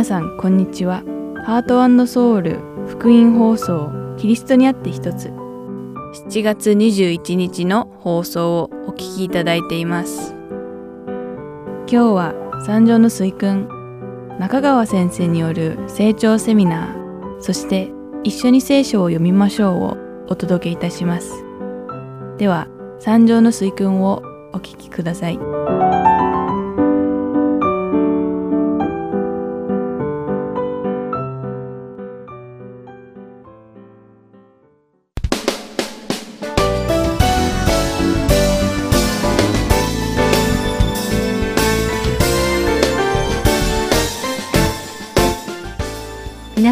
皆さんこんにちは。ハートソウル福音放送キリストにあって一つ。7月21日の放送をお聞きいただいています。今日は三条の水君中川先生による成長セミナーそして一緒に聖書を読みましょうをお届けいたします。では三条の水君をお聞きください。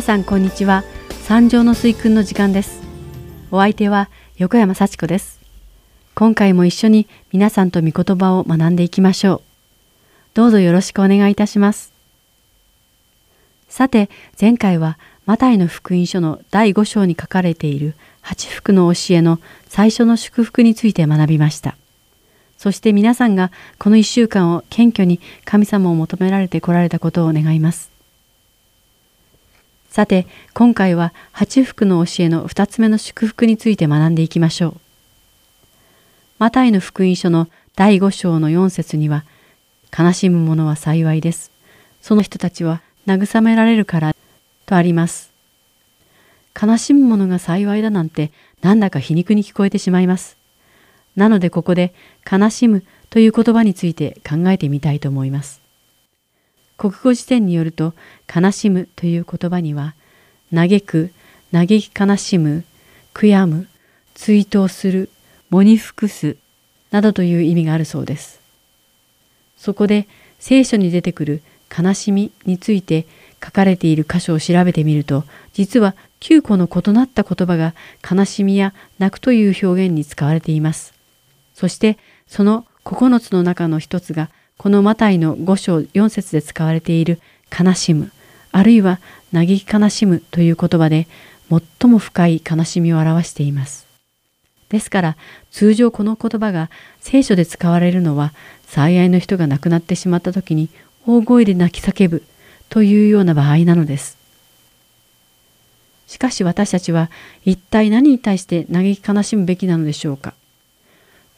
さんこんにちは。三条の水訓の時間です。お相手は横山幸子です。今回も一緒に皆さんと御言葉を学んでいきましょう。どうぞよろしくお願いいたします。さて前回はマタイの福音書の第5章に書かれている八福の教えの最初の祝福について学びました。そして皆さんがこの1週間を謙虚に神様を求められてこられたことを願います。さて今回は八福の教えの2つ目の祝福について学んでいきましょう。マタイの福音書の第5章の4節には悲しむ者は幸いです。その人たちは慰められるからとあります。悲しむ者が幸いだなんてなんだか皮肉に聞こえてしまいます。なのでここで悲しむという言葉について考えてみたいと思います。国語辞典によると悲しむという言葉には嘆く、嘆き悲しむ、悔やむ、追悼する、喪に服すなどという意味があるそうです。そこで聖書に出てくる悲しみについて書かれている箇所を調べてみると実は9個の異なった言葉が悲しみや泣くという表現に使われています。そしてその9つの中の一つがこのマタイの5章4節で使われている悲しむ、あるいは嘆き悲しむという言葉で最も深い悲しみを表しています。ですから通常この言葉が聖書で使われるのは最愛の人が亡くなってしまった時に大声で泣き叫ぶというような場合なのです。しかし私たちは一体何に対して嘆き悲しむべきなのでしょうか？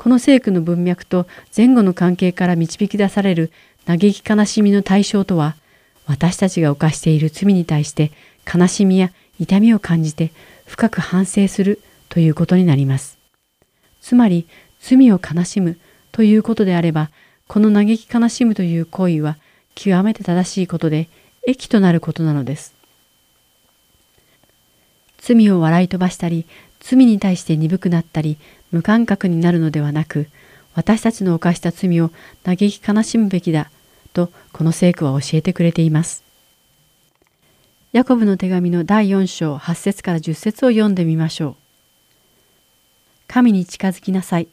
この聖句の文脈と前後の関係から導き出される嘆き悲しみの対象とは、私たちが犯している罪に対して悲しみや痛みを感じて深く反省するということになります。つまり、罪を悲しむということであれば、この嘆き悲しむという行為は極めて正しいことで益となることなのです。罪を笑い飛ばしたり、罪に対して鈍くなったり、無感覚になるのではなく、私たちの犯した罪を嘆き悲しむべきだ、とこの聖句は教えてくれています。ヤコブの手紙の第4章8節から10節を読んでみましょう。神に近づきなさい。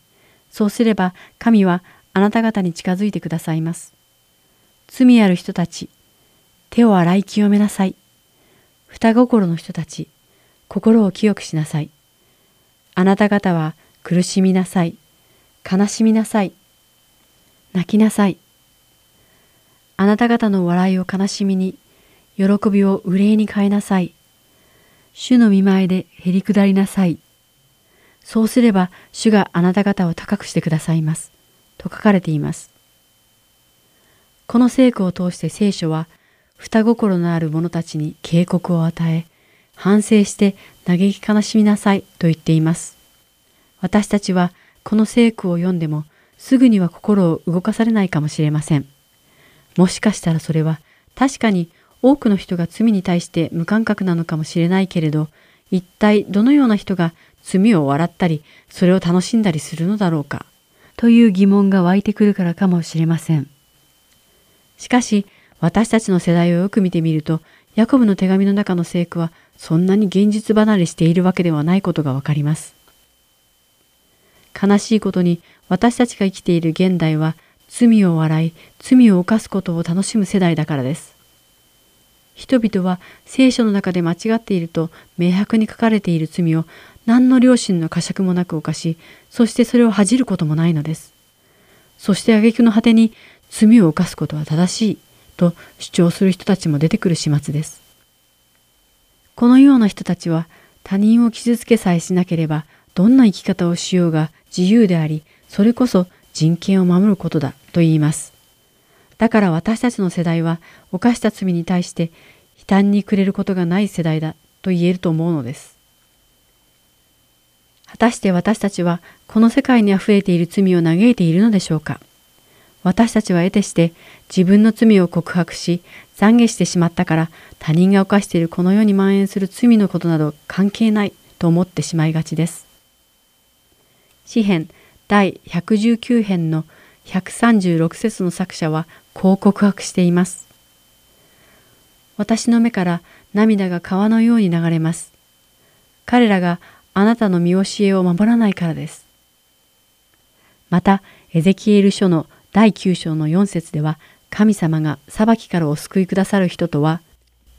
そうすれば神はあなた方に近づいてくださいます。罪ある人たち、手を洗い清めなさい。双心の人たち、心を清くしなさい。あなた方は苦しみなさい。悲しみなさい。泣きなさい。あなた方の笑いを悲しみに、喜びを憂いに変えなさい。主の見前でへり下りなさい。そうすれば主があなた方を高くしてくださいます。と書かれています。この聖句を通して聖書は、双心のある者たちに警告を与え、反省して嘆き悲しみなさいと言っています。私たちはこの聖句を読んでもすぐには心を動かされないかもしれません。もしかしたらそれは確かに多くの人が罪に対して無感覚なのかもしれないけれど、一体どのような人が罪を笑ったり、それを楽しんだりするのだろうか、という疑問が湧いてくるからかもしれません。しかし、私たちの世代をよく見てみると、ヤコブの手紙の中の聖句はそんなに現実離れしているわけではないことがわかります。悲しいことに私たちが生きている現代は罪を笑い、罪を犯すことを楽しむ世代だからです。人々は聖書の中で間違っていると明白に書かれている罪を何の良心の呵責もなく犯し、そしてそれを恥じることもないのです。そして挙句の果てに罪を犯すことは正しいと主張する人たちも出てくる始末です。このような人たちは他人を傷つけさえしなければどんな生き方をしようが自由であり、それこそ人権を守ることだと言います。だから私たちの世代は犯した罪に対して悲嘆に暮れることがない世代だと言えると思うのです。果たして私たちはこの世界にあふれている罪を嘆いているのでしょうか私たちは得てして自分の罪を告白し懺悔してしまったから他人が犯しているこの世に蔓延する罪のことなど関係ないと思ってしまいがちです。詩編第119編の136節の作者はこう告白しています。私の目から涙が川のように流れます。彼らがあなたの見教えを守らないからです。また、エゼキエル書の第9章の4節では、神様が裁きからお救いくださる人とは、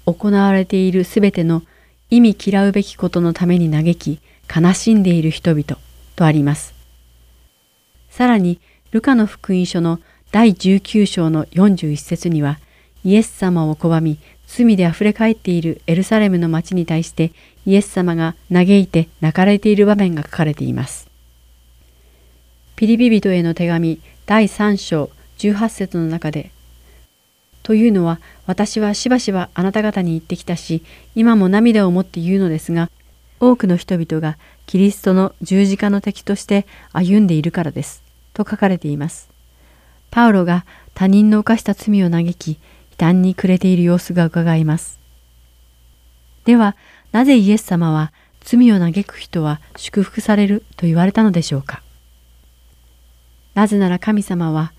行われているすべての意味嫌うべきことのために嘆き、悲しんでいる人々とあります。さらに、ルカの福音書の第19章の41節には、イエス様を拒み、罪で溢れ返っているエルサレムの町に対してイエス様が嘆いて泣かれている場面が書かれています。ピリピ人への手紙第3章18節の中でというのは私はしばしばあなた方に言ってきたし今も涙を持って言うのですが多くの人々がキリストの十字架の敵として歩んでいるからですと書かれています。パウロが他人の犯した罪を嘆き悲嘆に暮れている様子がうかがえます。ではなぜイエス様は罪を嘆く人は祝福されると言われたのでしょうかなぜなら神様は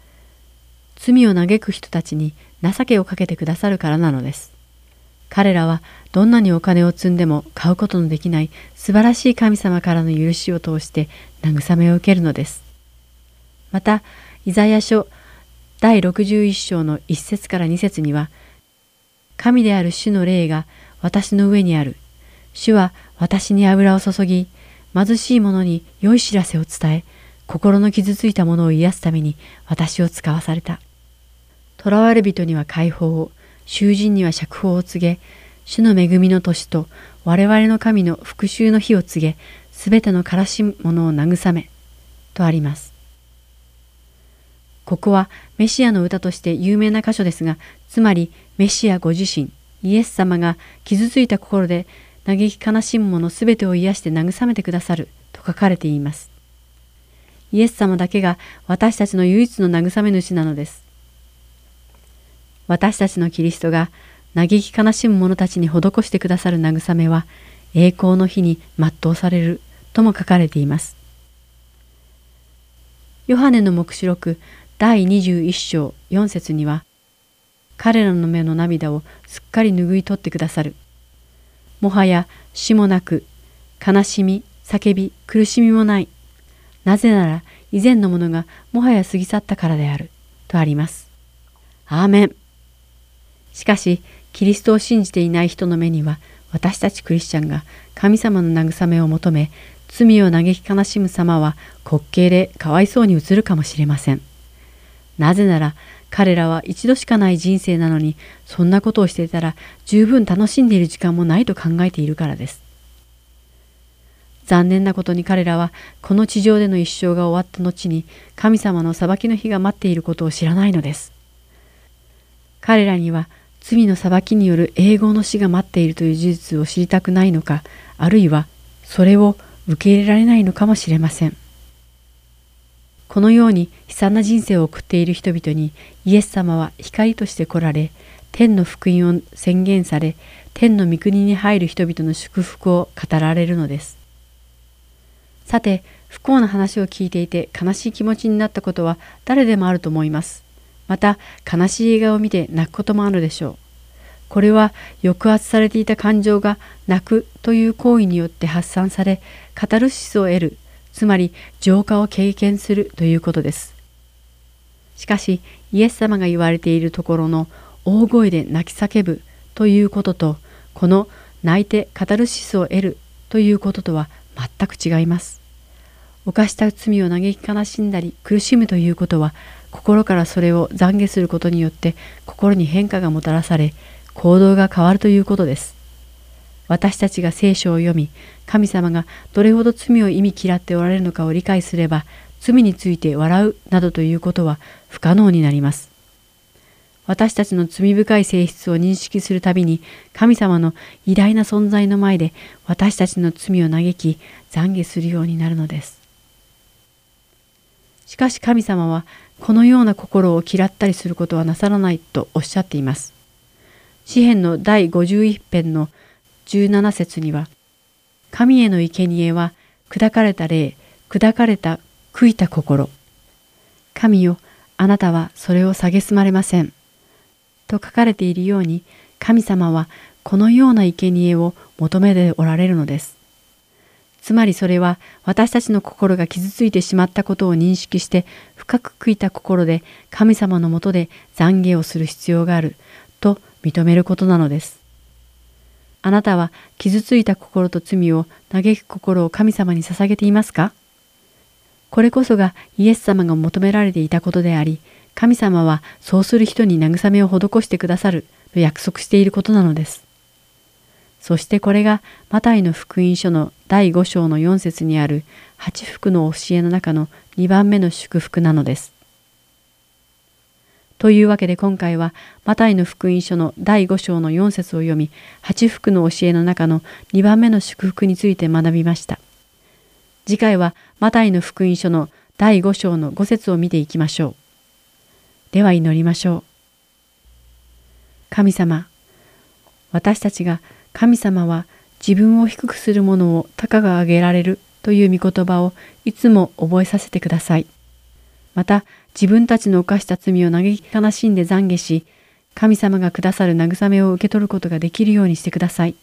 罪を嘆く人たちに情けをかけてくださるからなのです。彼らはどんなにお金を積んでも買うことのできない素晴らしい神様からの許しを通して慰めを受けるのです。また、イザヤ書第61章の1節から2節には、神である主の霊が私の上にある。主は私に油を注ぎ、貧しい者に良い知らせを伝え、心の傷ついた者を癒すために私を使わされた。囚われ人には解放を、囚人には釈放を告げ、主の恵みの年と我々の神の復讐の日を告げ、すべての悲しむ者を慰め、とあります。ここはメシアの歌として有名な箇所ですが、つまりメシアご自身、イエス様が傷ついた心で嘆き悲しむ者すべてを癒して慰めてくださると書かれています。イエス様だけが私たちの唯一の慰め主なのです。私たちのキリストが嘆き悲しむ者たちに施してくださる慰めは栄光の日に全うされるとも書かれています。ヨハネの黙示録第21章4節には、彼らの目の涙をすっかり拭い取ってくださる。もはや死もなく、悲しみ、叫び、苦しみもない。なぜなら以前のものがもはや過ぎ去ったからである。とあります。アーメン。しかし、キリストを信じていない人の目には、私たちクリスチャンが神様の慰めを求め、罪を嘆き悲しむ様は滑稽でかわいそうに映るかもしれません。なぜなら彼らは一度しかない人生なのにそんなことをしていたら十分楽しんでいる時間もないと考えているからです。残念なことに彼らはこの地上での一生が終わった後に神様の裁きの日が待っていることを知らないのです。彼らには罪の裁きによる永劫の死が待っているという事実を知りたくないのかあるいはそれを受け入れられないのかもしれません。このように悲惨な人生を送っている人々にイエス様は光として来られ、天の福音を宣言され、天の御国に入る人々の祝福を語られるのです。さて、不幸な話を聞いていて悲しい気持ちになったことは誰でもあると思います。また、悲しい映画を見て泣くこともあるでしょう。これは抑圧されていた感情が泣くという行為によって発散され、カタルシスを得るつまり浄化を経験するということです。しかしイエス様が言われているところの大声で泣き叫ぶということとこの泣いてカタルシスを得るということとは全く違います。犯した罪を嘆き悲しんだり苦しむということは心からそれを懺悔することによって心に変化がもたらされ行動が変わるということです。私たちが聖書を読み神様がどれほど罪を意味嫌っておられるのかを理解すれば罪について笑うなどということは不可能になります。私たちの罪深い性質を認識するたびに神様の偉大な存在の前で私たちの罪を嘆き懺悔するようになるのです。しかし神様はこのような心を嫌ったりすることはなさらないとおっしゃっています。詩篇の第51編の17節には神への生贄は砕かれた霊、砕かれた悔いた心。神よ、あなたはそれを蔑まれません。と書かれているように神様はこのような生贄を求めておられるのです。つまりそれは私たちの心が傷ついてしまったことを認識して深く悔いた心で神様のもとで懺悔をする必要があると認めることなのです。あなたは傷ついた心と罪を嘆く心を神様に捧げていますか？これこそがイエス様が求められていたことであり、神様はそうする人に慰めを施してくださると約束していることなのです。そしてこれがマタイの福音書の第5章の4節にある八福の教えの中の2番目の祝福なのです。というわけで今回はマタイの福音書の第5章の4節を読み八福の教えの中の2番目の祝福について学びました。次回はマタイの福音書の第5章の5節を見ていきましょう。では祈りましょう。神様、私たちが神様は自分を低くする者を高が上げられるという御言葉をいつも覚えさせてください。また自分たちの犯した罪を嘆き悲しんで懺悔し、神様がくださる慰めを受け取ることができるようにしてください。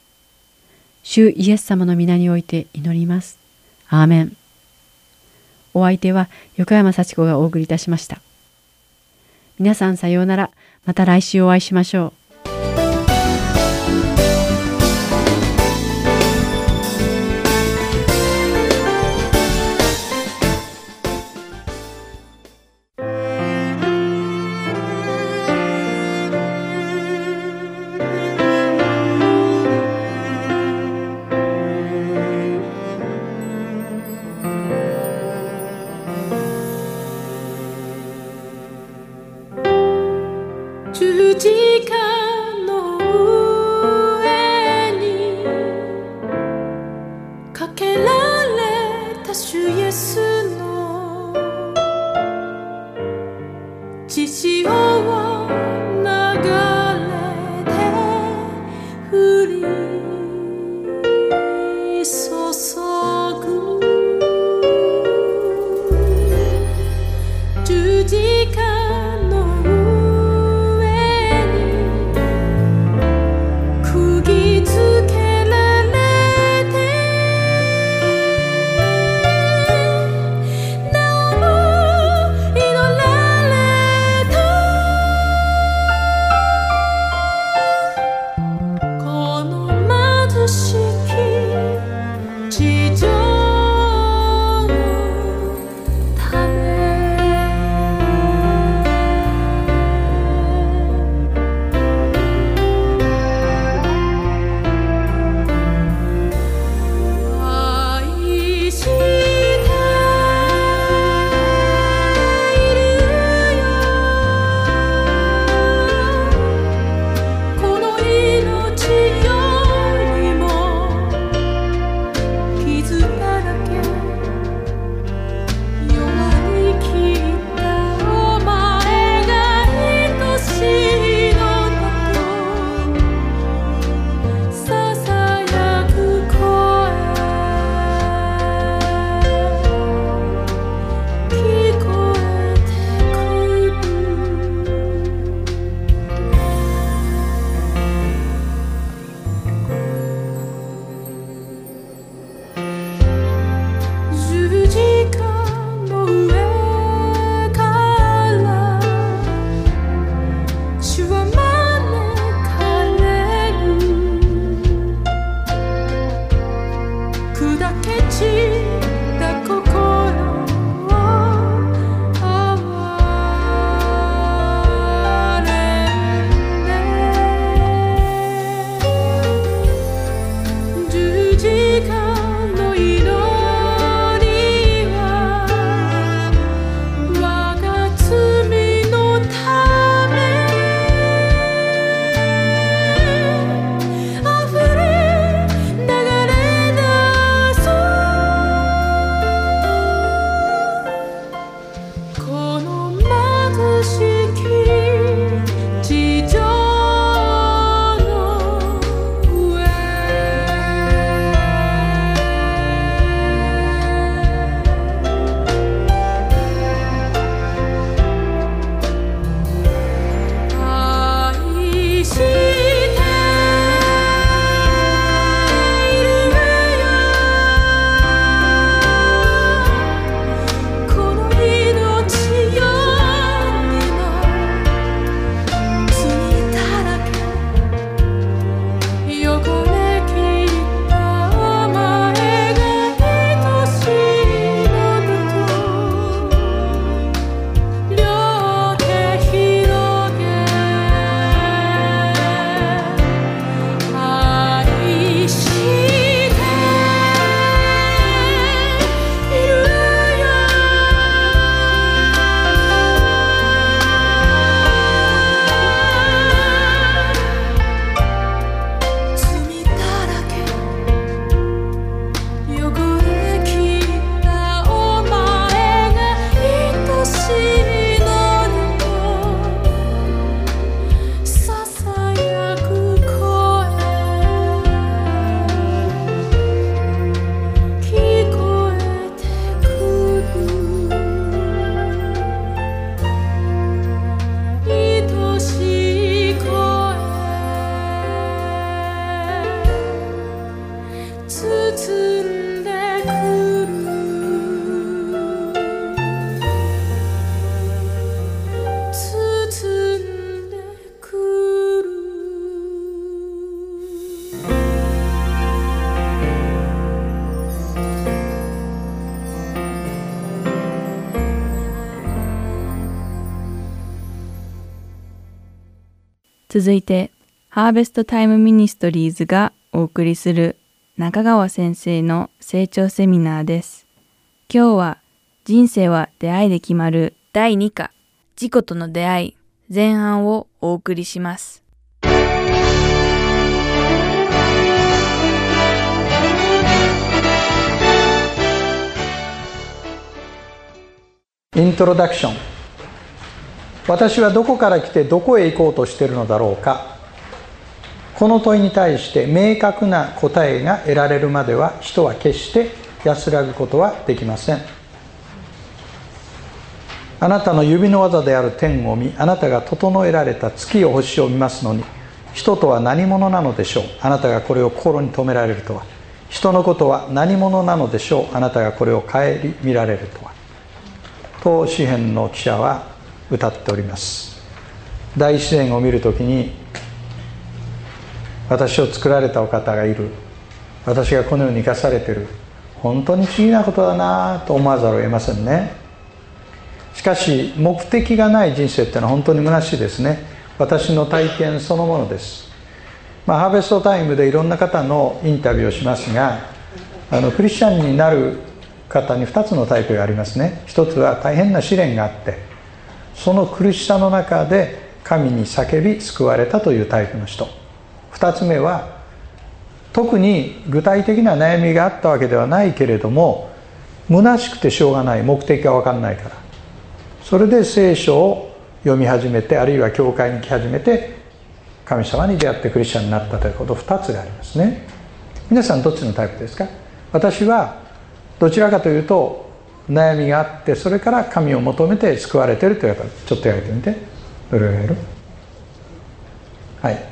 主イエス様の皆において祈ります。アーメン。お相手は横山幸子がお送りいたしました。皆さんさようなら。また来週お会いしましょう。続いて、ハーベストタイムミニストリーズがお送りする中川先生の成長セミナーです。今日は人生は出会いで決まる第2課自己との出会い前半をお送りします。イントロダクション私はどこから来てどこへ行こうとしているのだろうか。この問いに対して明確な答えが得られるまでは人は決して安らぐことはできません。あなたの指の技である天を見あなたが整えられた月を星を見ますのに人とは何者なのでしょう。あなたがこれを心に留められるとは。人のことは何者なのでしょう。あなたがこれを顧みられるとは。と詩篇の記者は歌っております。大自然を見るときに私を作られたお方がいる。私がこのように生かされている。本当に不思議なことだなと思わざるを得ませんね。しかし目的がない人生ってのは本当に虚しいですね。私の体験そのものです。まあ、ハーベストタイムでいろんな方のインタビューをしますがあのクリスチャンになる方に2つのタイプがありますね。一つは大変な試練があってその苦しさの中で神に叫び救われたというタイプの人。2つ目は特に具体的な悩みがあったわけではないけれども虚しくてしょうがない目的が分かんないから。それで聖書を読み始めてあるいは教会に来始めて神様に出会ってクリスチャンになったということ。2つがありますね。皆さんどっちのタイプですか？私はどちらかというと悩みがあってそれから神を求めて救われてるという方ちょっとやってみて。どれをやる？はい。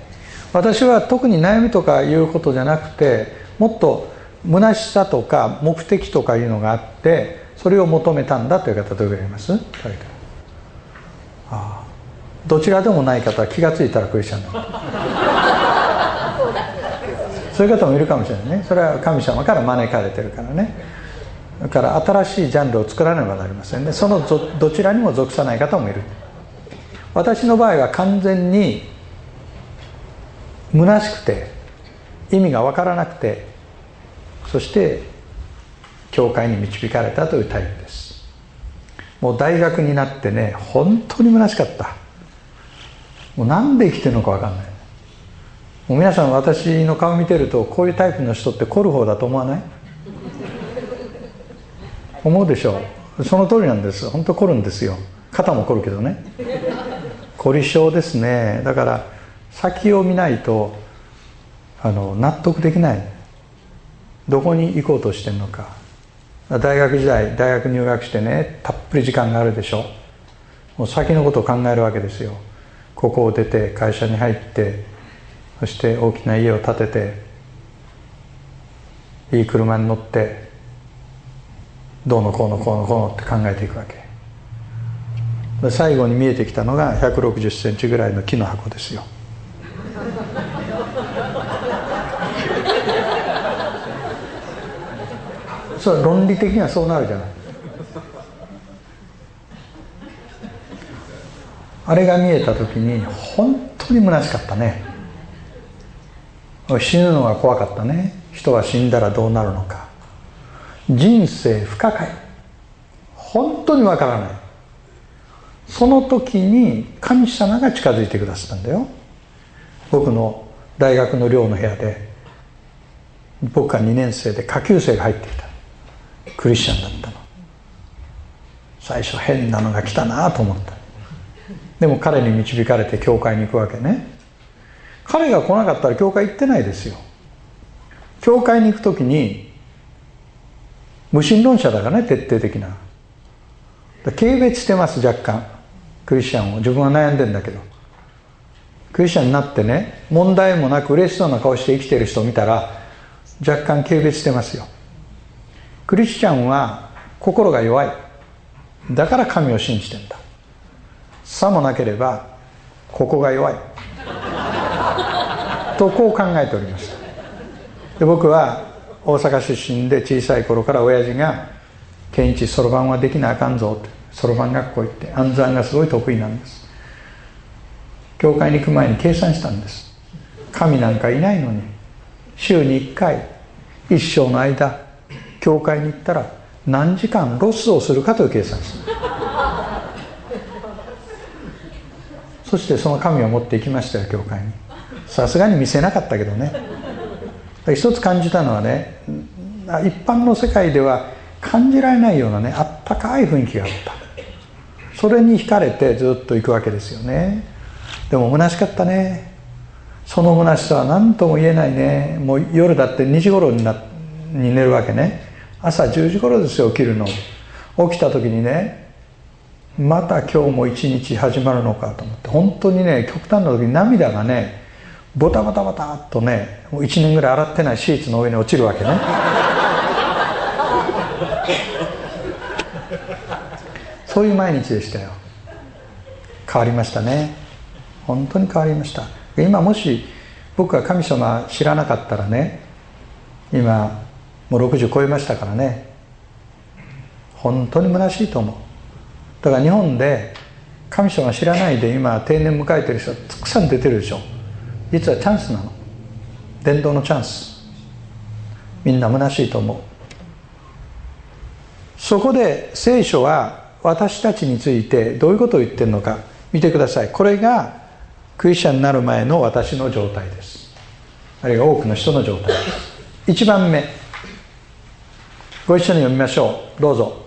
私は特に悩みとかいうことじゃなくてもっと虚しさとか目的とかいうのがあってそれを求めたんだという方どれぐらいいます？ああ。どちらでもない方は気が付いたらクリスチャンだ。そういう方もいるかもしれないね。それは神様から招かれてるからねだから新しいジャンルを作らねばなりませんね。そのどちらにも属さない方もいる。私の場合は完全に虚しくて意味が分からなくてそして教会に導かれたというタイプです。もう大学になってね本当に虚しかった。もう何で生きてるのか分かんない。もう皆さん私の顔見てるとこういうタイプの人って凝る方だと思わない？思うでしょう。その通りなんです。本当凝るんですよ。肩も凝るけどね。凝り性ですね。だから先を見ないとあの納得できない。どこに行こうとしてるのか。大学時代大学入学してねたっぷり時間があるでしょ。もう先のことを考えるわけですよ。ここを出て会社に入ってそして大きな家を建てていい車に乗ってどうのこうのこうのこうのって考えていくわけ。最後に見えてきたのが1 6 0センチぐらいの木の箱ですよ。そう論理的にはそうなるじゃない。あれが見えた時に本当に虚しかったね。死ぬのが怖かったね。人は死んだらどうなるのか。人生不可解。本当にわからない。その時に神様が近づいてくださったんだよ。僕の大学の寮の部屋で。僕が2年生で下級生が入ってきた。クリスチャンだったの。最初変なのが来たなと思った。でも彼に導かれて教会に行くわけね。彼が来なかったら教会行ってないですよ。教会に行く時に無神論者だからね徹底的な。軽蔑してます若干。クリスチャンを。自分は悩んでんだけど。クリスチャンになってね問題もなく嬉しそうな顔して生きてる人を見たら若干軽蔑してますよ。クリスチャンは心が弱い。だから神を信じてんだ。さもなければここが弱い。とこう考えておりました。で僕は大阪出身で小さい頃から親父が「健一そろばんはできなあかんぞ」って。そろばん学校行って暗算がすごい得意なんです。教会に行く前に計算したんです。神なんかいないのに週に1回一生の間教会に行ったら何時間ロスをするかという計算ですそしてその紙を持って行きましたよ教会に。さすがに見せなかったけどね。一つ感じたのはね一般の世界では感じられないようなねあったかい雰囲気があった。それに惹かれてずっと行くわけですよね。でも虚しかったね。その虚しさは何とも言えないね。もう夜だって2時頃になに寝るわけね。朝10時頃ですよ起きるの。起きた時にねまた今日も一日始まるのかと思って。本当にね極端な時に涙がねボタボタボタっとねもう1年ぐらい洗ってないシーツの上に落ちるわけね。そういう毎日でしたよ。変わりましたね。本当に変わりました。今もし僕が神様知らなかったらね今もう60超えましたからね。本当に虚しいと思う。だから日本で神様知らないで今定年迎えてる人たくさん出てるでしょ。実はチャンスなの。伝道のチャンス。みんな虚しいと思う。そこで聖書は私たちについてどういうことを言ってるのか見てください。これがクリスチャンになる前の私の状態です。あるいは多くの人の状態。です1番目。ご一緒に読みましょう。どうぞ。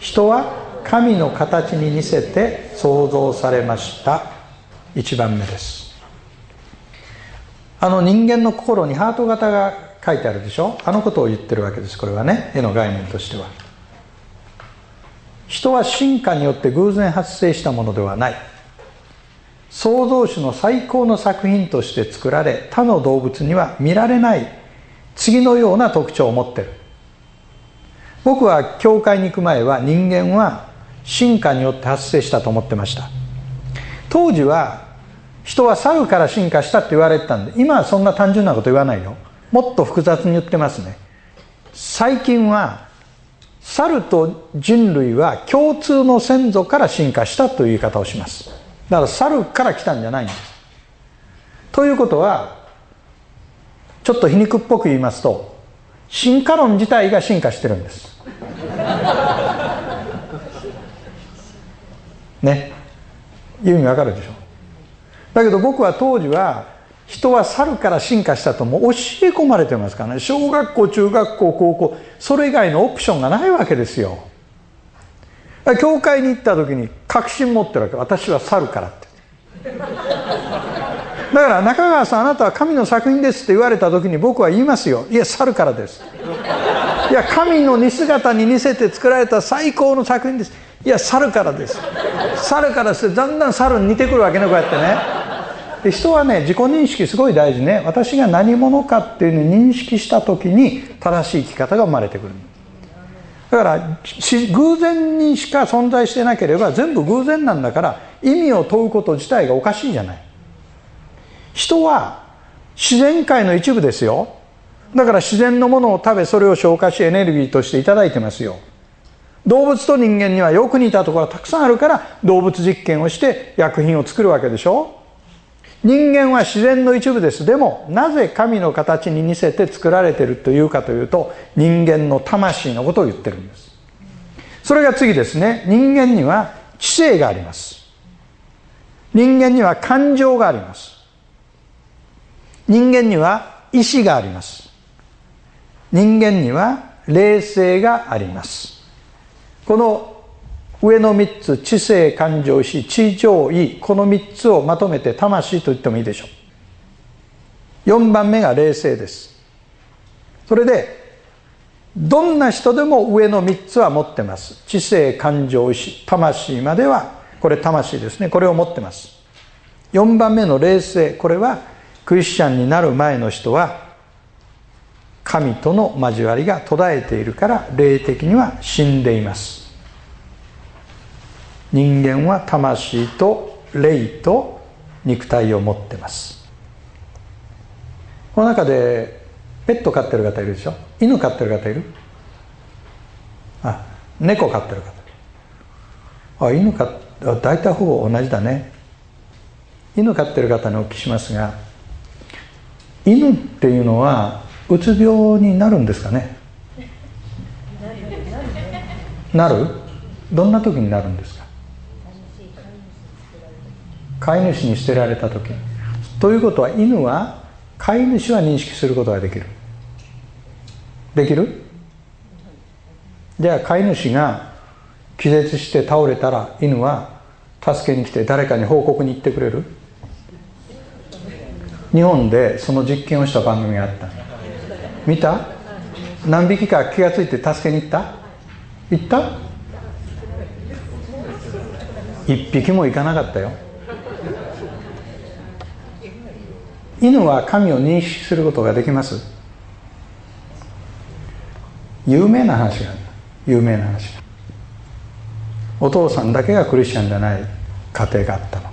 人は神の形に似せて創造されました。1番目です。あの人間の心にハート型が書いてあるでしょ？あのことを言ってるわけですこれはね。絵の概念としては。人は進化によって偶然発生したものではない。創造主の最高の作品として作られ他の動物には見られない次のような特徴を持ってる。僕は教会に行く前は人間は進化によって発生したと思ってました。当時は人は猿から進化したって言われてたんで今はそんな単純なこと言わないよ。もっと複雑に言ってますね。最近は猿と人類は共通の先祖から進化したという言い方をします。だから猿から来たんじゃないんです。ということはちょっと皮肉っぽく言いますと進化論自体が進化してるんです。ね。意味わかるでしょ？だけど僕は当時は人は猿から進化したとも教え込まれてますからね。小学校中学校高校それ以外のオプションがないわけですよ。教会に行った時に確信持ってるわけ。私は猿からって。だから中川さんあなたは神の作品ですって言われた時に僕は言いますよ。いや猿からです。いや神の似姿に似せて作られた最高の作品です。いや猿からです。猿からしてだんだん猿に似てくるわけねこうやってね。で人はね自己認識すごい大事ね。私が何者かっていうのを認識した時に正しい生き方が生まれてくるだから偶然にしか存在してなければ全部偶然なんだから意味を問うこと自体がおかしいじゃない。人は自然界の一部ですよ。だから自然のものを食べそれを消化しエネルギーとして頂いてますよ。動物と人間にはよく似たところがたくさんあるから動物実験をして薬品を作るわけでしょ。人間は自然の一部です。でもなぜ神の形に似せて作られているというかというと人間の魂のことを言ってるんです。それが次ですね。人間には知性があります。人間には感情があります。人間には意志があります。人間には霊性があります。この上の3つ知性感情意志知情意この3つをまとめて魂と言ってもいいでしょう。4番目が霊性です。それでどんな人でも上の3つは持ってます。知性感情意志魂まではこれ魂ですね。これを持ってます。4番目の霊性これはクリスチャンになる前の人は神との交わりが途絶えているから霊的には死んでいます。人間は魂と霊と肉体を持ってます。この中でペット飼ってる方いるでしょ？犬飼ってる方いる？あ猫飼ってる方。あ犬飼大体ほぼ同じだね。犬飼ってる方にお聞きしますが犬っていうのはうつ病になるんですかね。なる？どんな時になるんですか？飼い主に捨てられた時。ということは犬は飼い主は認識することができる。できる？じゃあ飼い主が気絶して倒れたら犬は助けに来て誰かに報告に行ってくれる？日本でその実験をした番組があった。見た？何匹か気が付いて助けに行った？行った？一匹も行かなかったよ。犬は神を認識することができます。有名な話がある。有名な話お父さんだけがクリスチャンじゃない家庭があったの。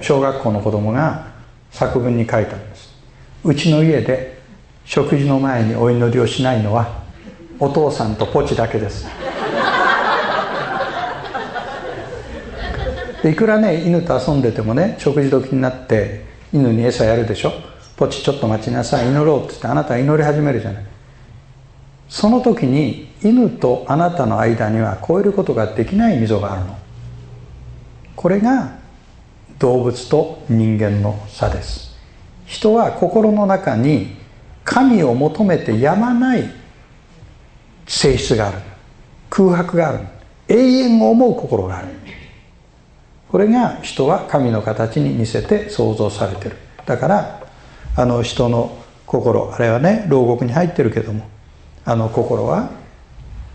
小学校の子供が作文に書いたんです。うちの家で食事の前にお祈りをしないのはお父さんとポチだけです。いくらね犬と遊んでてもね食事時になって犬に餌やるでしょ？ポチちょっと待ちなさい。祈ろうって言ってあなたは祈り始めるじゃない。その時に犬とあなたの間には超えることができない溝があるの。これが動物と人間の差です。人は心の中に神を求めてやまない性質がある。空白がある。永遠を思う心がある。これが人は神の形に似せて創造されてる。だからあの人の心あれはね牢獄に入ってるけどもあの心は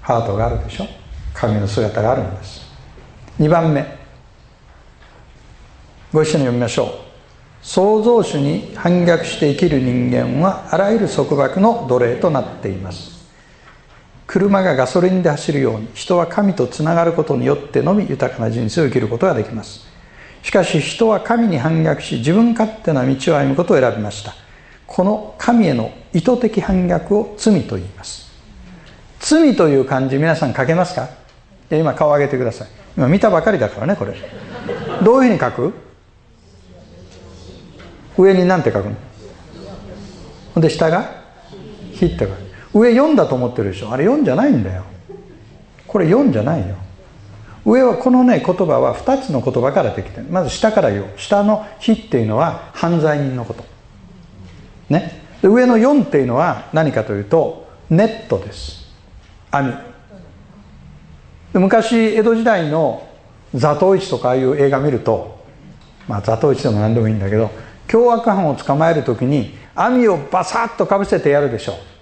ハートがあるでしょ？神の姿があるんです。2番目。ご一緒に読みましょう。創造主に反逆して生きる人間はあらゆる束縛の奴隷となっています。車がガソリンで走るように人は神とつながることによってのみ豊かな人生を生きることができます。しかし人は神に反逆し自分勝手な道を歩むことを選びました。この神への意図的反逆を罪と言います。罪という漢字皆さん書けますか？今顔上げてください。今見たばかりだからねこれ。どういうふうに書く？上に何て書くの？ほんで下が「ひ」って書く。上4だと思ってるでしょ。あれ4じゃないんだよ。これ4じゃないよ。上はこのね言葉は2つの言葉からできてる。まず下から言おう。下の「ひ」っていうのは犯罪人のこと。ね。上の4っていうのは何かというとネットです。網。昔江戸時代の座頭市とかああいう映画見るとまあ座頭市でも何でもいいんだけど凶悪犯を捕まえる時に網をバサッとかぶせてやるでしょ。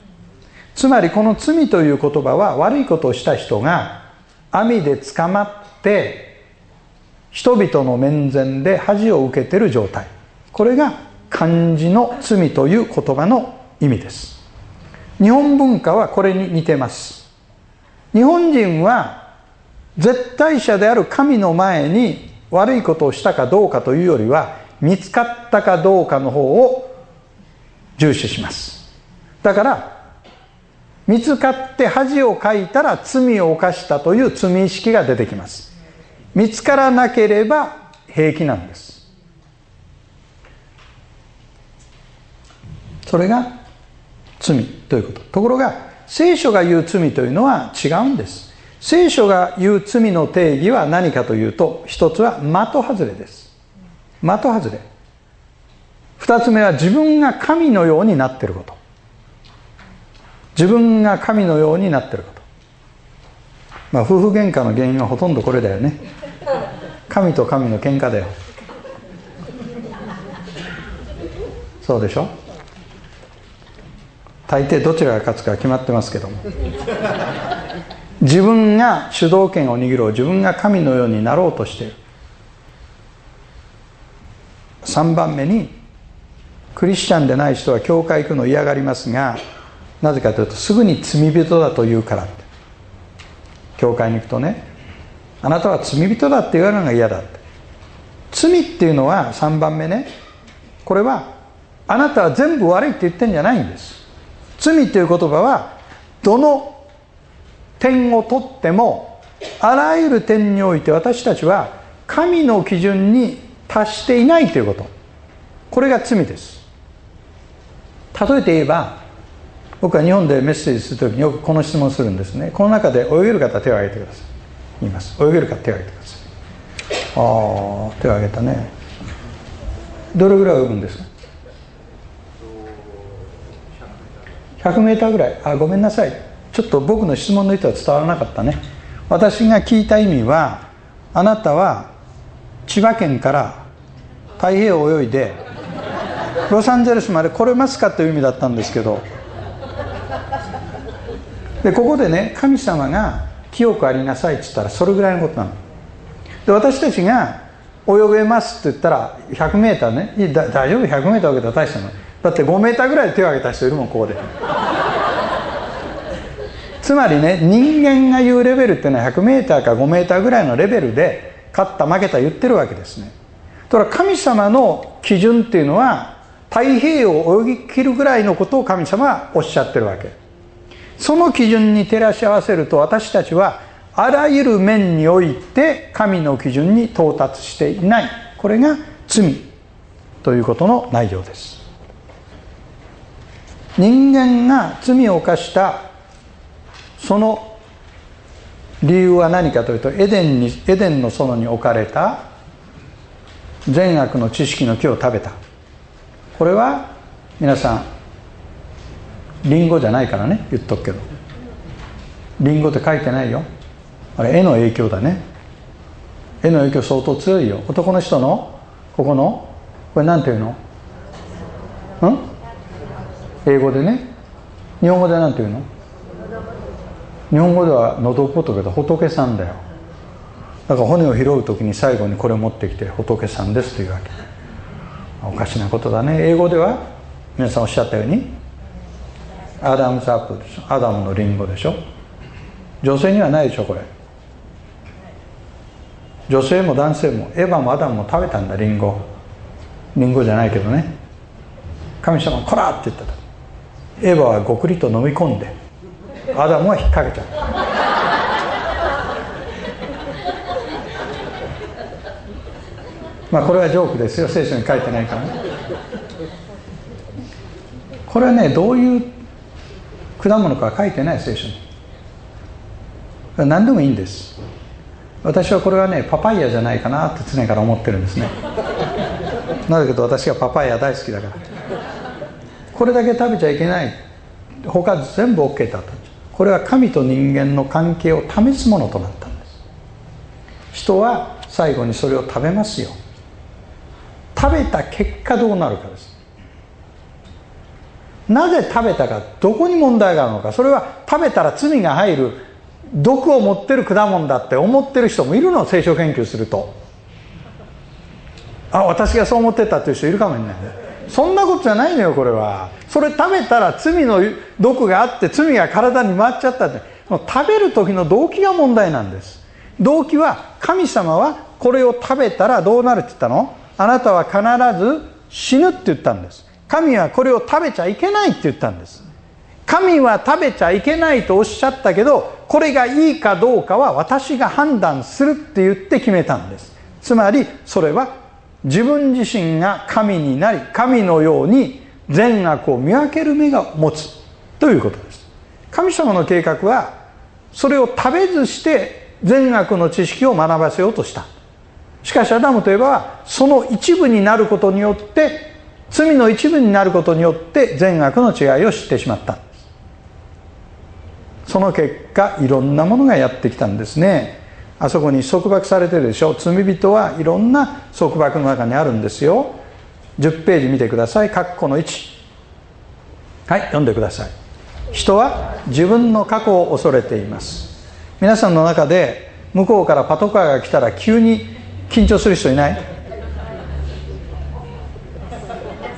つまりこの罪という言葉は悪いことをした人が網で捕まって人々の面前で恥を受けている状態。これが漢字の罪という言葉の意味です。日本文化はこれに似てます。日本人は絶対者である神の前に悪いことをしたかどうかというよりは見つかったかどうかの方を重視します。だから見つかって恥をかいたら罪を犯したという罪意識が出てきます。見つからなければ平気なんです。それが罪ということ。ところが聖書が言う罪というのは違うんです。聖書が言う罪の定義は何かというと一つは的外れです。的外れ。二つ目は自分が神のようになっていること。自分が神のようになってること。まあ夫婦喧嘩の原因はほとんどこれだよね。神と神の喧嘩だよ。そうでしょ？大抵どちらが勝つか決まってますけども。自分が主導権を握ろう。自分が神のようになろうとしている。3番目にクリスチャンでない人は教会行くの嫌がりますがなぜかというとすぐに罪人だと言うから。って教会に行くとねあなたは罪人だって言われるのが嫌だって。罪っていうのは3番目ねこれはあなたは全部悪いって言ってんじゃないんです。罪という言葉はどの点を取ってもあらゆる点において私たちは神の基準に達していないということ。これが罪です。例えて言えば僕は日本でメッセージするときによくこの質問するんですね。この中で泳げる方手を挙げてください。言います。泳げる方手を挙げてください。ああ手を挙げたね。どれぐらい泳ぐんですか？100m ぐらい。あごめんなさい。ちょっと僕の質問の意図は伝わらなかったね。私が聞いた意味はあなたは千葉県から太平洋を泳いでロサンゼルスまで来れますかという意味だったんですけどでここでね神様が清くありなさいって言ったらそれぐらいのことなの。で私たちが泳げますって言ったら 100m ねい大丈夫？100m 上げたら大したのだって 5m ぐらい手を挙げた人いるもんここで。つまりね人間が言うレベルっていうのは 100m か 5m ぐらいのレベルで勝った負けた言ってるわけですね。だから神様の基準っていうのは太平洋を泳ぎ切るぐらいのことを神様はおっしゃってるわけ。その基準に照らし合わせると私たちはあらゆる面において神の基準に到達していない。これが罪ということの内容です。人間が罪を犯したその理由は何かというとエデンにエデンの園に置かれた善悪の知識の木を食べた。これは皆さんリンゴじゃないからね言っとくけど。リンゴって書いてないよ。あれ絵の影響だね。絵の影響相当強いよ。男の人の？ここの？これ何ていうの？ん？英語でね。日本語で何ていうの？日本語では喉仏で仏さんだよ。だから骨を拾う時に最後にこれを持ってきて仏さんですというわけ。おかしなことだね。英語では？皆さんおっしゃったように。アダムズアップルでしょアダムのリンゴでしょ？女性にはないでしょこれ。女性も男性もエヴァもアダムも食べたんだリンゴ。リンゴじゃないけどね。神様「こら!」って言ったと。エヴァはごくりと飲み込んでアダムは引っ掛けちゃうまあこれはジョークですよ。聖書に書いてないからね。これはねどういう果物か書いてない聖書に。何でもいいんです。私はこれはねパパイヤじゃないかなって常から思ってるんですね。なぜかと私がパパイヤ大好きだから。これだけ食べちゃいけない。他全部 OK だとこれは神と人間の関係を試すものとなったんです。人は最後にそれを食べますよ。食べた結果どうなるかです。なぜ食べたかどこに問題があるのかそれは食べたら罪が入る毒を持ってる果物だって思ってる人もいるの聖書研究すると。あ私がそう思ってたっていう人いるかもしれないそんなことじゃないのよこれは。それ食べたら罪の毒があって罪が体に回っちゃったって。食べる時の動機が問題なんです。動機は神様はこれを食べたらどうなるって言ったの？あなたは必ず死ぬって言ったんです。神はこれを食べちゃいけないって言ったんです。神は食べちゃいけないとおっしゃったけどこれがいいかどうかは私が判断するって言って決めたんです。つまりそれは自分自身が神になり神のように善悪を見分ける目が持つ。ということです。神様の計画はそれを食べずして善悪の知識を学ばせようとした。しかしアダムといえばその一部になることによって罪の一部になることによって善悪の違いを知ってしまった。その結果いろんなものがやってきたんですね。あそこに束縛されてるでしょ。罪人はいろんな束縛の中にあるんですよ。10ページ見てください。括弧の1はい読んでください。人は自分の過去を恐れています。皆さんの中で向こうからパトカーが来たら急に緊張する人いない？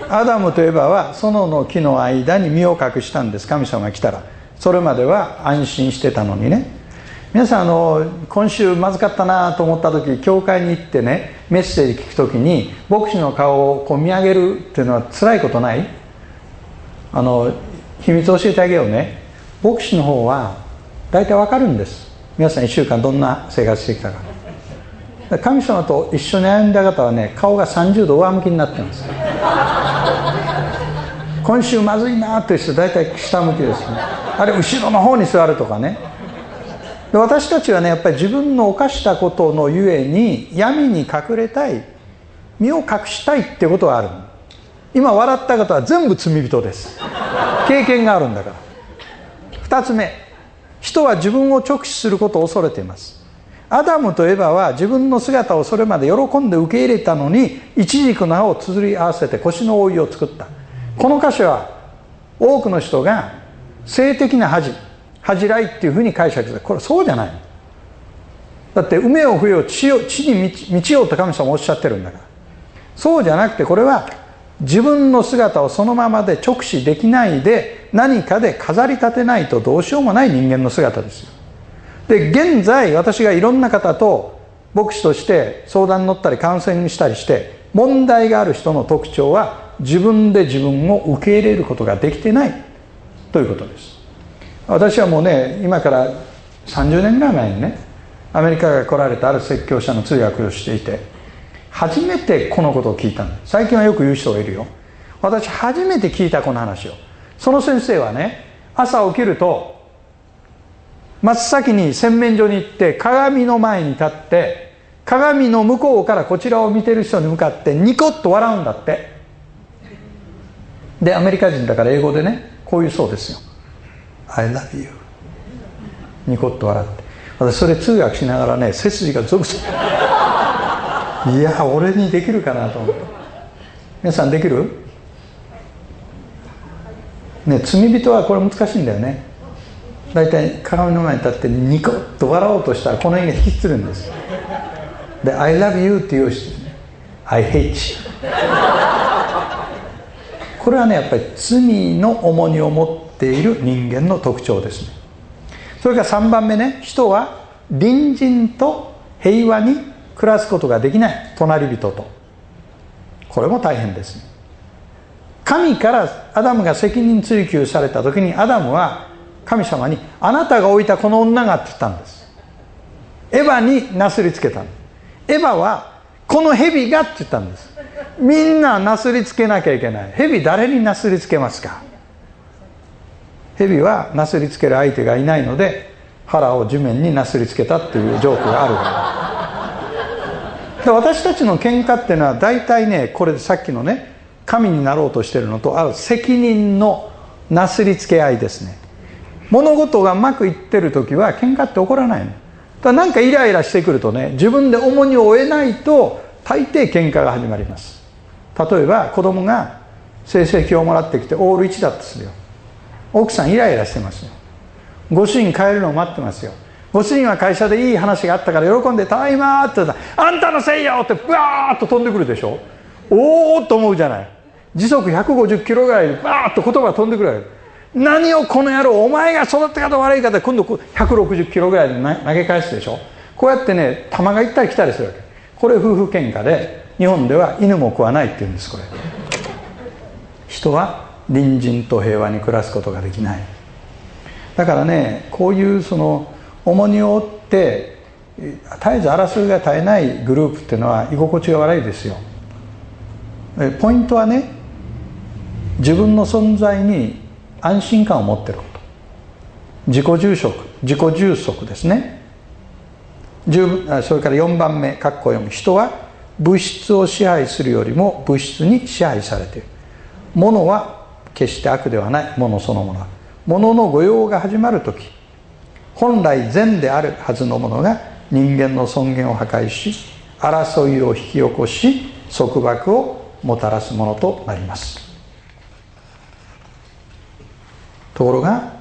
アダムとエバは園の木の間に身を隠したんです。神様が来たら。それまでは安心してたのにね。皆さんあの今週まずかったなと思った時教会に行ってねメッセージ聞く時に牧師の顔をこう見上げるっていうのは辛いことない？あの秘密を教えてあげようね。牧師の方は大体わかるんです。皆さん1週間どんな生活してきたか。神様と一緒に歩んだ方はね顔が30度上向きになってます。今週まずいなという人大体下向きですね。あれ後ろの方に座るとかね。で私たちはねやっぱり自分の犯したことのゆえに闇に隠れたい身を隠したいってことがある今笑った方は全部罪人です。経験があるんだから。2つ目人は自分を直視することを恐れています。アダムとエバは自分の姿をそれまで喜んで受け入れたのにイチジクの葉をつづり合わせて腰の覆いを作った。この箇所は多くの人が性的な恥恥じらいっていうふうに解釈する。これそうじゃないだって梅を冬を地を地に満ちようと神様おっしゃってるんだから。そうじゃなくてこれは自分の姿をそのままで直視できないで何かで飾り立てないとどうしようもない人間の姿ですよ。で現在私がいろんな方と牧師として相談に乗ったりカウンセリングしたりして問題がある人の特徴は自分で自分を受け入れることができてないということです。私はもうね今から30年ぐらい前にねアメリカが来られたある説教者の通訳をしていて初めてこのことを聞いたんです最近はよく言う人がいるよ。私初めて聞いたこの話を。その先生はね朝起きると真っ先に洗面所に行って鏡の前に立って鏡の向こうからこちらを見てる人に向かってニコッと笑うんだって。でアメリカ人だから英語でねこういうそうですよ。I love you. ニコッと笑って。私それ通訳しながらね背筋がゾクゾク。いや俺にできるかなと思って。皆さんできる？ね罪人はこれ難しいんだよね大体鏡の前に立ってニコッと笑おうとしたらこの辺が引きつるんです。で「I love you」って言うし「I hate you」これはねやっぱり罪の重荷を持っている人間の特徴ですね。それから3番目ね。人は隣人と平和に暮らすことができない。隣人と。これも大変ですね。神からアダムが責任追及された時にアダムは神様に「あなたが置いたこの女が」って言ったんです。エヴァになすりつけたエヴァはこの蛇がって言ったんです。みんななすりつけなきゃいけない。蛇誰になすりつけますか？蛇はなすりつける相手がいないので腹を地面になすりつけたっていうジョークがあるからで私たちの喧嘩っていうのは大体ねこれさっきのね神になろうとしてるのとある責任のなすりつけ合いですね。物事がうまくいってる時は喧嘩って起こらないの。だなんかイライラしてくるとね自分で重荷を負えないと大抵喧嘩が始まります。例えば子供が成績をもらってきてオール1だとするよ。奥さんイライラしてますよ。ご主人帰るのを待ってますよ。ご主人は会社でいい話があったから喜んで「ただいま」って言ったら「あんたのせいよ!」ってブワーッと飛んでくるでしょ。おおと思うじゃない。時速150キロぐらいでバーッと言葉が飛んでくるわけ。何をこの野郎お前が育て方悪いかで今度160キロぐらいで投げ返すでしょ？こうやってね球が行ったり来たりするわけ。これ夫婦喧嘩で日本では犬も食わないって言うんですこれ。人は隣人と平和に暮らすことができない。だからねこういうその重荷を負って絶えず争いが絶えないグループっていうのは居心地が悪いですよ。ポイントはね自分の存在に安心感を持ってること。自己住職自己充足ですね。それから4番目括弧読む人は物質を支配するよりも物質に支配されている。物は決して悪ではない。物そのものは。物の御用が始まる時本来善であるはずのものが人間の尊厳を破壊し争いを引き起こし束縛をもたらすものとなります。ところが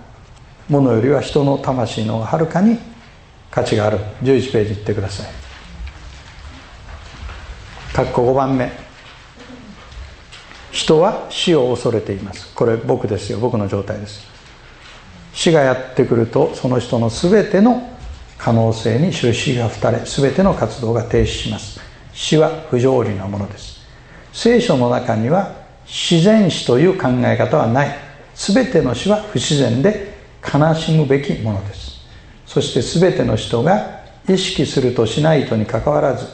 物よりは人の魂のはるかに価値がある。11ページいってください。括弧5番目。人は死を恐れています。これ僕ですよ。僕の状態です。死がやってくるとその人の全ての可能性に印が二れ全ての活動が停止します。死は不条理なものです。聖書の中には自然死という考え方はない。全ての死は不自然で悲しむべきものです。そして全ての人が意識するとしないとにかかわらず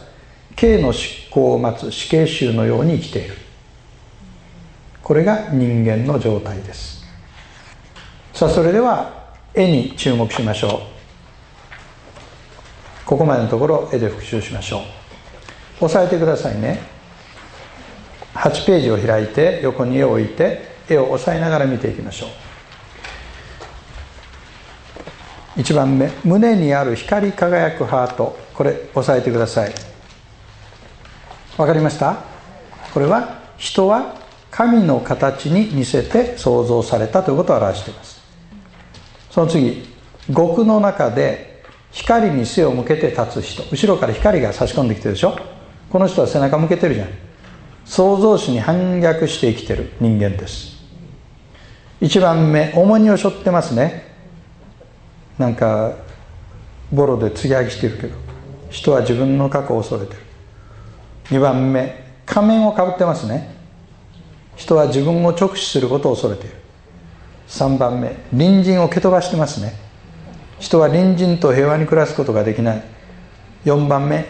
刑の執行を待つ死刑囚のように生きている。これが人間の状態です。さあそれでは絵に注目しましょう。ここまでのところ絵で復習しましょう。押さえてくださいね。8ページを開いて横に絵を置いて絵を押さえながら見ていきましょう。1番目。胸にある光り輝くハート。これ押さえてください。わかりました？これは人は神の形に似せて創造されたということを表しています。その次極の中で光に背を向けて立つ人。後ろから光が差し込んできてるでしょ？この人は背中向けてるじゃん。創造主に反逆して生きてる人間です。1番目重荷を背負ってますね。なんかボロで継ぎはぎしてるけど人は自分の過去を恐れてる。2番目仮面をかぶってますね。人は自分を直視することを恐れている。3番目隣人を蹴飛ばしてますね。人は隣人と平和に暮らすことができない。4番目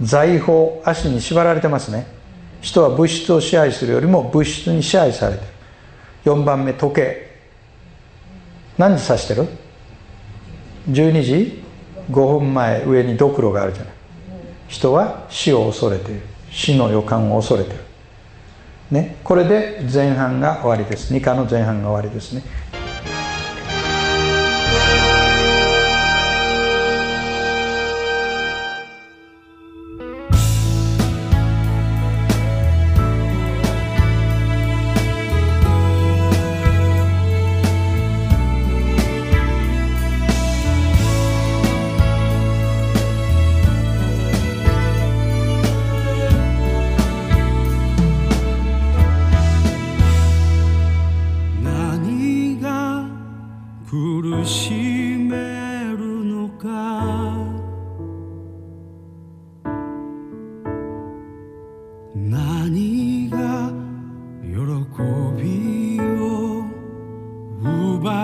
財宝足に縛られてますね。人は物質を支配するよりも物質に支配されている。4番目時計。何時指してる ?12 時？5分前上にドクロがあるじゃない。人は死を恐れている。死の予感を恐れている。ね、これで前半が終わりです。2課の前半が終わりですね。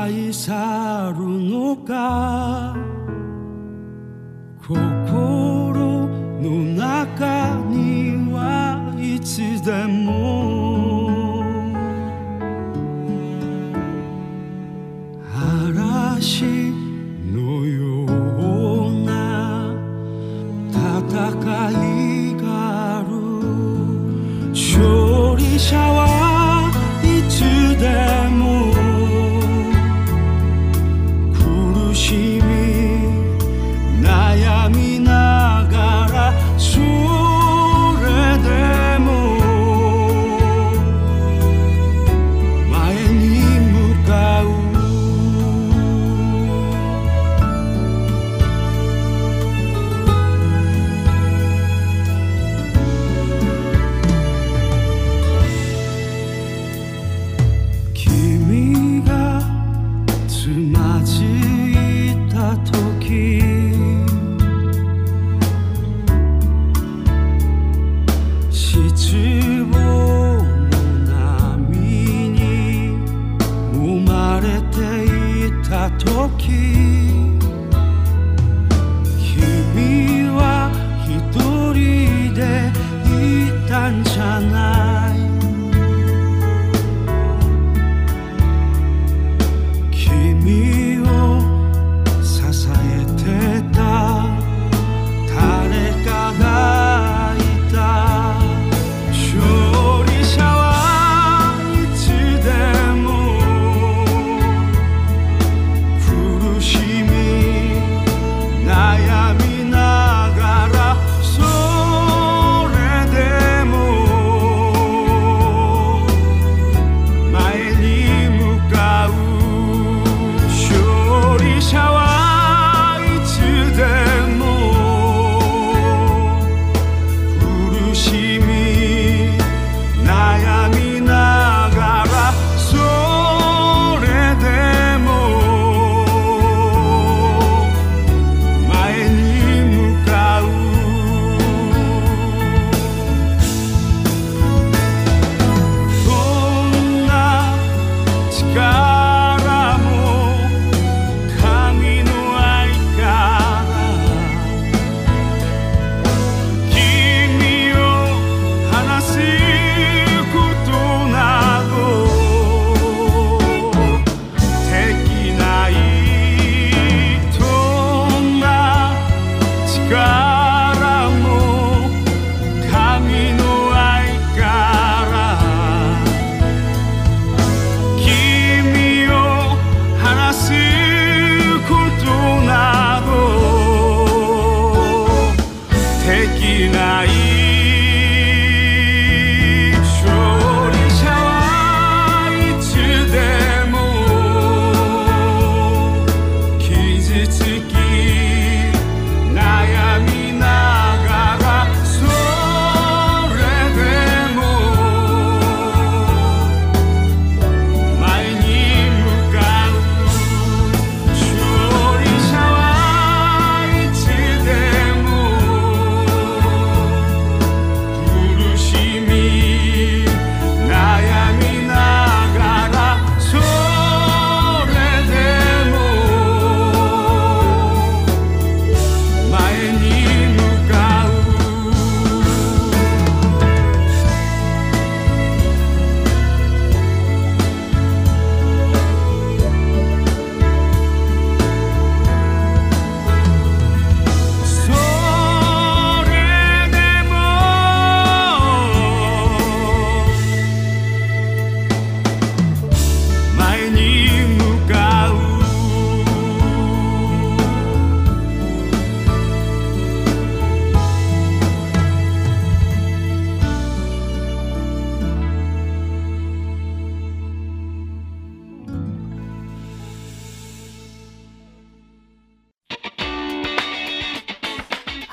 愛さるのか？心の中にはいつでも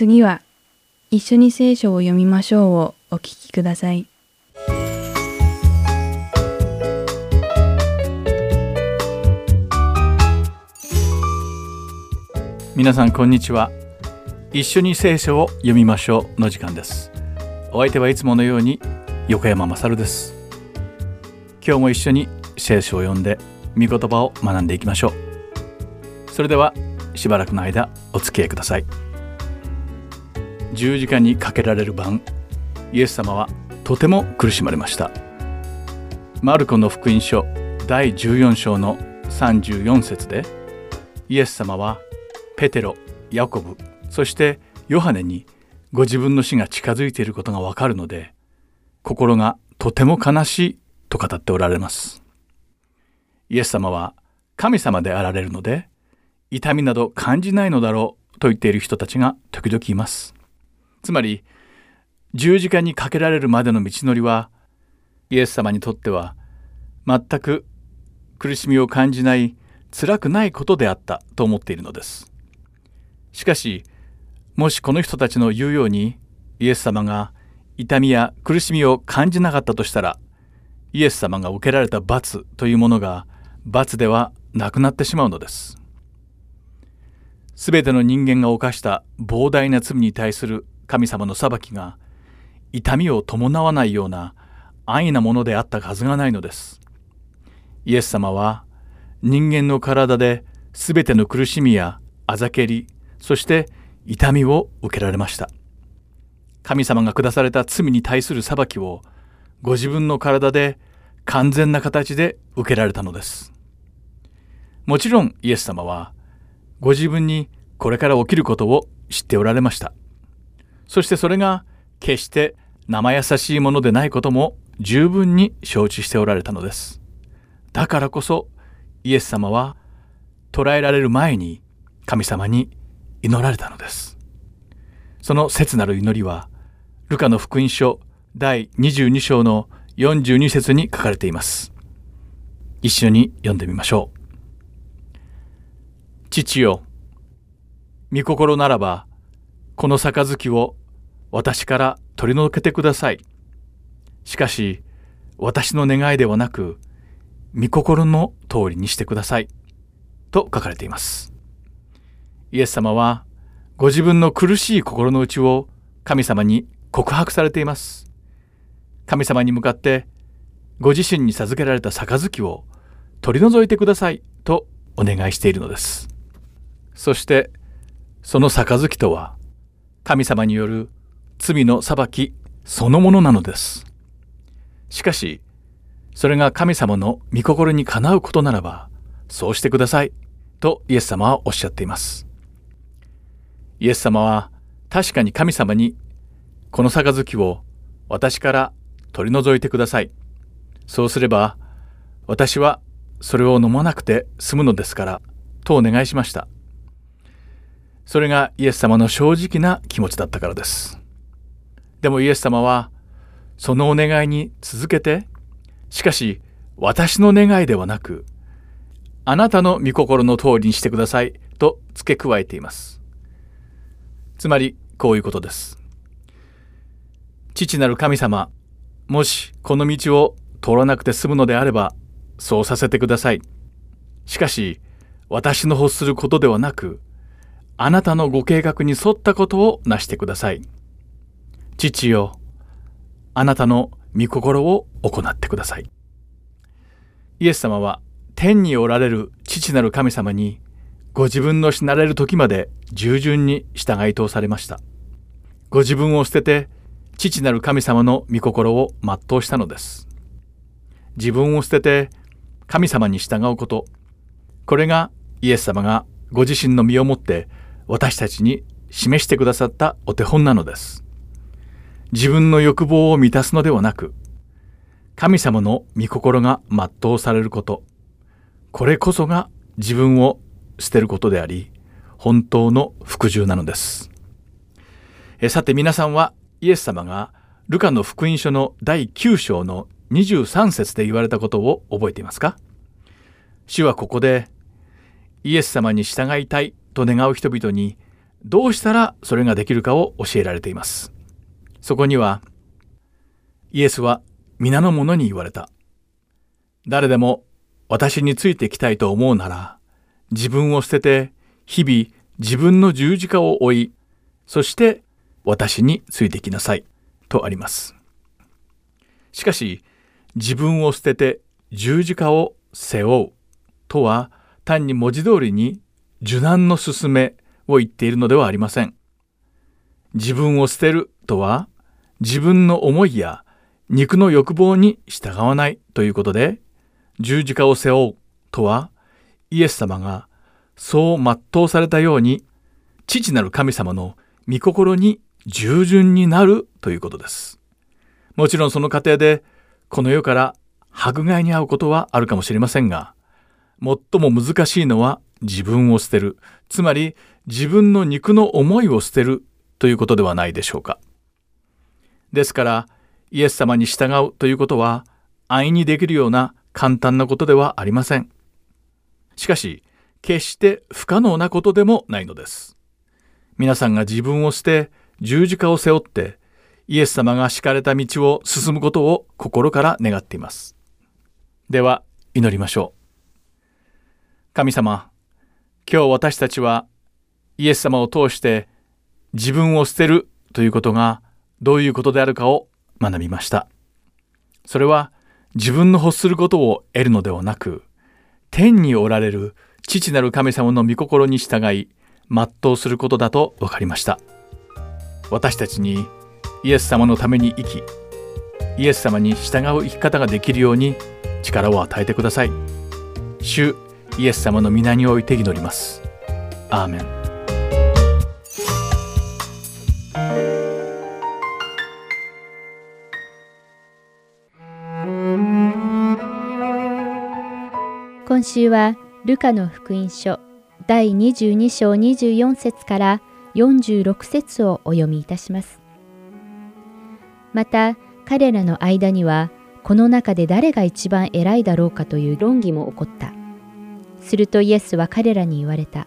次は一緒に聖書を読みましょうをお聞きください。皆さんこんにちは。一緒に聖書を読みましょうの時間です。お相手はいつものように横山まさるです。今日も一緒に聖書を読んで御言葉を学んでいきましょう。それではしばらくの間お付き合いください。十字架にかけられる晩イエス様はとても苦しまれましたマルコの福音書第14章の34節でイエス様はペテロ、ヤコブ、そしてヨハネにご自分の死が近づいていることがわかるので、心がとても悲しいと語っておられます。イエス様は神様であられるので、痛みなど感じないのだろうと言っている人たちが時々います。つまり、十字架にかけられるまでの道のりは、イエス様にとっては全く苦しみを感じない辛くないことであったと思っているのです。しかし、もしこの人たちの言うように、イエス様が痛みや苦しみを感じなかったとしたら、イエス様が受けられた罰というものが罰ではなくなってしまうのです。すべての人間が犯した膨大な罪に対する神様の裁きが、痛みを伴わないような安易なものであったはずがないのです。イエス様は人間の体で全ての苦しみやあざけりそして痛みを受けられました。神様が下された罪に対する裁きをご自分の体で完全な形で受けられたのです。もちろんイエス様はご自分にこれから起きることを知っておられました。そしてそれが決して生優しいものでないことも十分に承知しておられたのです。だからこそイエス様は捕らえられる前に神様に祈られたのです。その切なる祈りはルカの福音書第22章の42節に書かれています。一緒に読んでみましょう。父よ御心ならばこの杯を私から取り除けてください。しかし、私の願いではなく、御心の通りにしてください。と書かれています。イエス様は、ご自分の苦しい心の内を神様に告白されています。神様に向かって、ご自身に授けられた杯を取り除いてくださいとお願いしているのです。そして、その杯とは、神様による罪の裁きそのものなのです。しかし、それが神様の御心にかなうことならば、そうしてください、とイエス様はおっしゃっています。イエス様は確かに神様に、この杯を私から取り除いてください。そうすれば、私はそれを飲まなくて済むのですから、とお願いしました。それがイエス様の正直な気持ちだったからです。でもイエス様は、そのお願いに続けて、しかし私の願いではなく、あなたの御心の通りにしてくださいと付け加えています。つまりこういうことです。父なる神様、もしこの道を通らなくて済むのであれば、そうさせてください。しかし、私の欲することではなく、あなたのご計画に沿ったことをなしてください。父よ、あなたの御心を行ってください。イエス様は天におられる父なる神様にご自分の死なれる時まで従順に従い通されました。ご自分を捨てて父なる神様の御心を全うしたのです。自分を捨てて神様に従うこと、これがイエス様がご自身の身をもって私たちに示してくださったお手本なのです。自分の欲望を満たすのではなく、神様の御心が全うされること、これこそが自分を捨てることであり、本当の服従なのです。えさて皆さんはイエス様がルカの福音書の第9章の23節で言われたことを覚えていますか？主はここでイエス様に従いたいと願う人々にどうしたらそれができるかを教えられています。そこにはイエスは皆の者に言われた。誰でも私についてきたいと思うなら自分を捨てて日々自分の十字架を追いそして私についてきなさいとあります。しかし自分を捨てて十字架を背負うとは単に文字通りに受難の勧めを言っているのではありません。自分を捨てるとは自分の思いや肉の欲望に従わないということで十字架を背負うとはイエス様がそう全うされたように父なる神様の御心に従順になるということです。もちろんその過程でこの世から迫害に遭うことはあるかもしれませんが最も難しいのは自分を捨てるつまり自分の肉の思いを捨てるということではないでしょうか。ですからイエス様に従うということは安易にできるような簡単なことではありません。しかし決して不可能なことでもないのです。皆さんが自分を捨て十字架を背負ってイエス様が敷かれた道を進むことを心から願っています。では祈りましょう。神様、今日私たちはイエス様を通して自分を捨てるということがどういうことであるかを学びました。それは自分の欲することを得るのではなく、天におられる父なる神様の御心に従い、全うすることだと分かりました。私たちにイエス様のために生き、イエス様に従う生き方ができるように力を与えてください。主イエス様の皆において祈ります。アーメン。今週はルカの福音書第22章24節から46節をお読みいたします。また彼らの間にはこの中で誰が一番偉いだろうかという論議も起こった。するとイエスは彼らに言われた。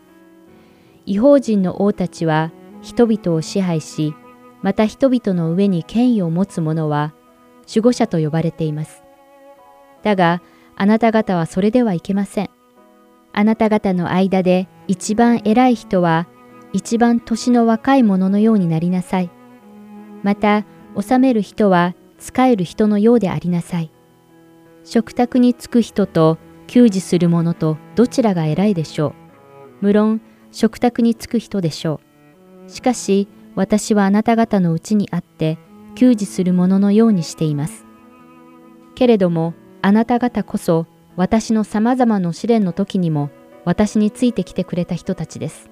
違法人の王たちは人々を支配し、また人々の上に権威を持つ者は守護者と呼ばれています。だが、あなた方はそれではいけません。あなた方の間で一番偉い人は一番年の若い者のようになりなさい。また、治める人は仕える人のようでありなさい。食卓に着く人と給仕する者とどちらが偉いでしょう。無論、食卓に着く人でしょう。しかし、私はあなた方のうちにあって、給仕する者のようにしています。けれども、あなた方こそ、私の様々な試練の時にも、私についてきてくれた人たちです。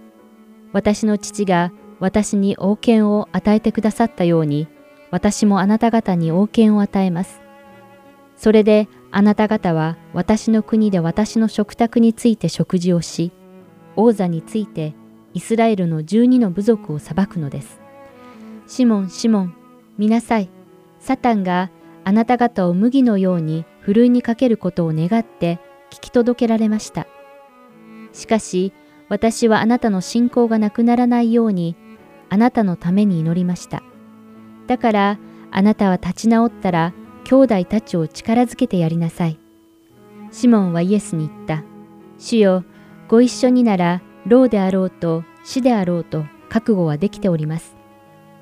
私の父が私に王権を与えてくださったように、私もあなた方に王権を与えます。それであなた方は私の国で私の食卓について食事をし、王座についてイスラエルの十二の部族を裁くのです。シモン、シモン、見なさい。サタンがあなた方を麦のようにふるいにかけることを願って聞き届けられました。しかし、私はあなたの信仰がなくならないように、あなたのために祈りました。だから、あなたは立ち直ったら、兄弟たちを力づけてやりなさい。シモンはイエスに言った。主よ、ご一緒になら、老であろうと死であろうと覚悟はできております。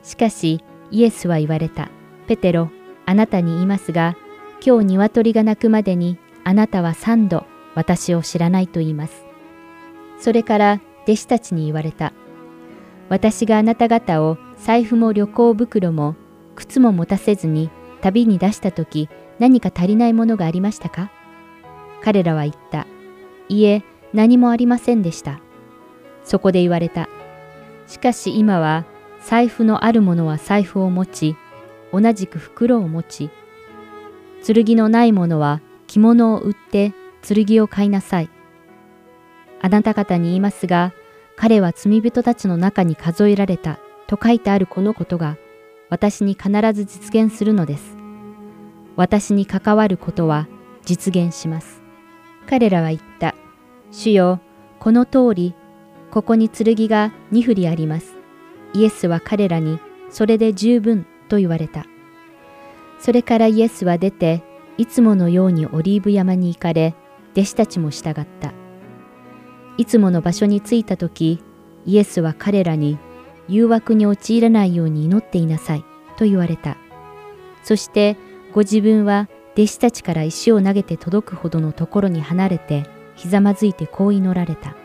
しかし、イエスは言われた。ペテロ、あなたに言いますが、今日鶏が鳴くまでにあなたは三度私を知らないと言います。それから弟子たちに言われた。私があなた方を財布も旅行袋も靴も持たせずに旅に出した時何か足りないものがありましたか？彼らは言った。いえ、何もありませんでした。そこで言われた。しかし今は財布のある者は財布を持ち、同じく袋を持ち、剣のない者は着物を売って剣を買いなさい。あなた方に言いますが、彼は罪人たちの中に数えられたと書いてあるこのことが私に必ず実現するのです。私に関わることは実現します。彼らは言った。主よ、この通り、ここに剣が2振りあります。イエスは彼らに、それで十分と言われた。それからイエスは出て、いつものようにオリーブ山に行かれ、弟子たちも従った。いつもの場所に着いた時、イエスは彼らに、誘惑に陥らないように祈っていなさいと言われた。そしてご自分は弟子たちから石を投げて届くほどのところに離れてひざまずいてこう祈られた。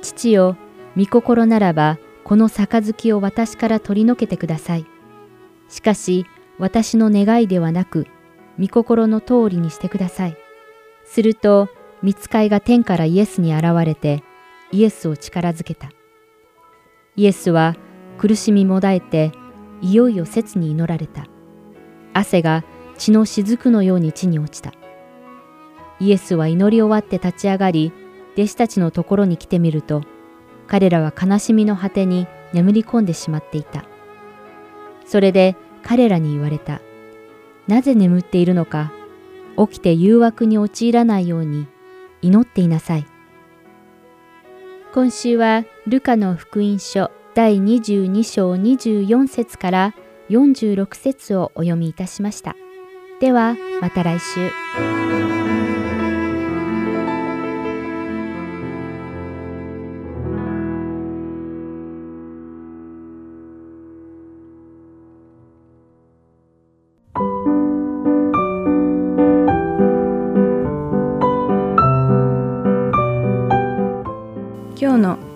父よ、御心ならばこの杯を私から取り除けてください。しかし私の願いではなく御心の通りにしてください。すると見つかいが天からイエスに現れてイエスを力づけた。イエスは苦しみもだえて、いよいよ切に祈られた。汗が血の雫のように地に落ちた。イエスは祈り終わって立ち上がり、弟子たちのところに来てみると、彼らは悲しみの果てに眠り込んでしまっていた。それで彼らに言われた。なぜ眠っているのか、起きて誘惑に陥らないように祈っていなさい。今週はルカの福音書第22章24節から46節をお読みいたしました。ではまた来週。